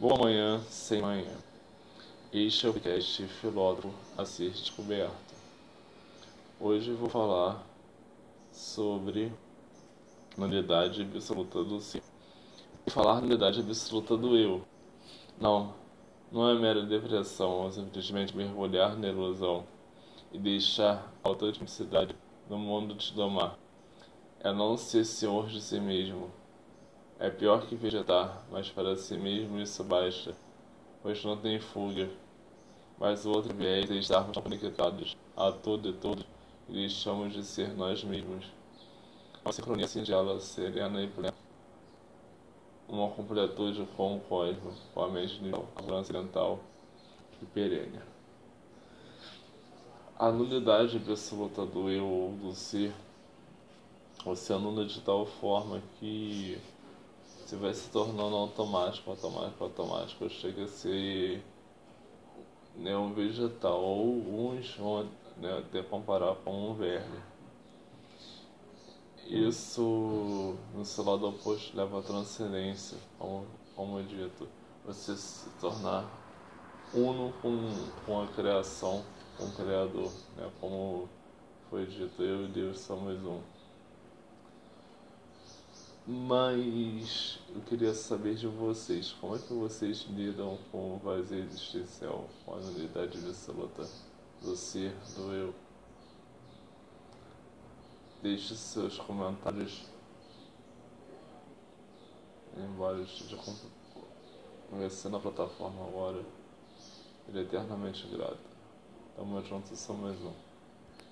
Boa manhã sem manhã. Este é o podcast Filósofo a ser descoberto. Hoje vou falar sobre nulidade absoluta do ser. Falar nulidade absoluta do eu. Não, não é mera depressão ou simplesmente mergulhar na ilusão e deixar a autenticidade no mundo te domar. É não ser senhor de si mesmo é pior que vegetar, mas para si mesmo isso basta, pois não tem fuga. Mas o outro viés é estarmos conectados a tudo e todos e deixamos de ser nós mesmos. Uma sincronia singela, serena e plena. Uma completude com o cosmos, com a mente nível transcendental e perene. A nulidade absoluta do eu ou do ser, você anula de tal forma que você vai se tornando automático, automático, automático, chega a ser né, um vegetal, ou uns vão né, até comparar com um verme. Isso, no seu lado oposto, leva à transcendência, como, como é dito, você se tornar uno com, com a criação, com o Criador, né, como foi dito, eu e Deus somos um. Mas eu queria saber de vocês, como é que vocês lidam com o vazio existencial, com a nulidade absoluta do ser, do eu? Deixe seus comentários embora eu esteja conversando na plataforma agora. Ele é eternamente grato. Tamo junto, só mais um.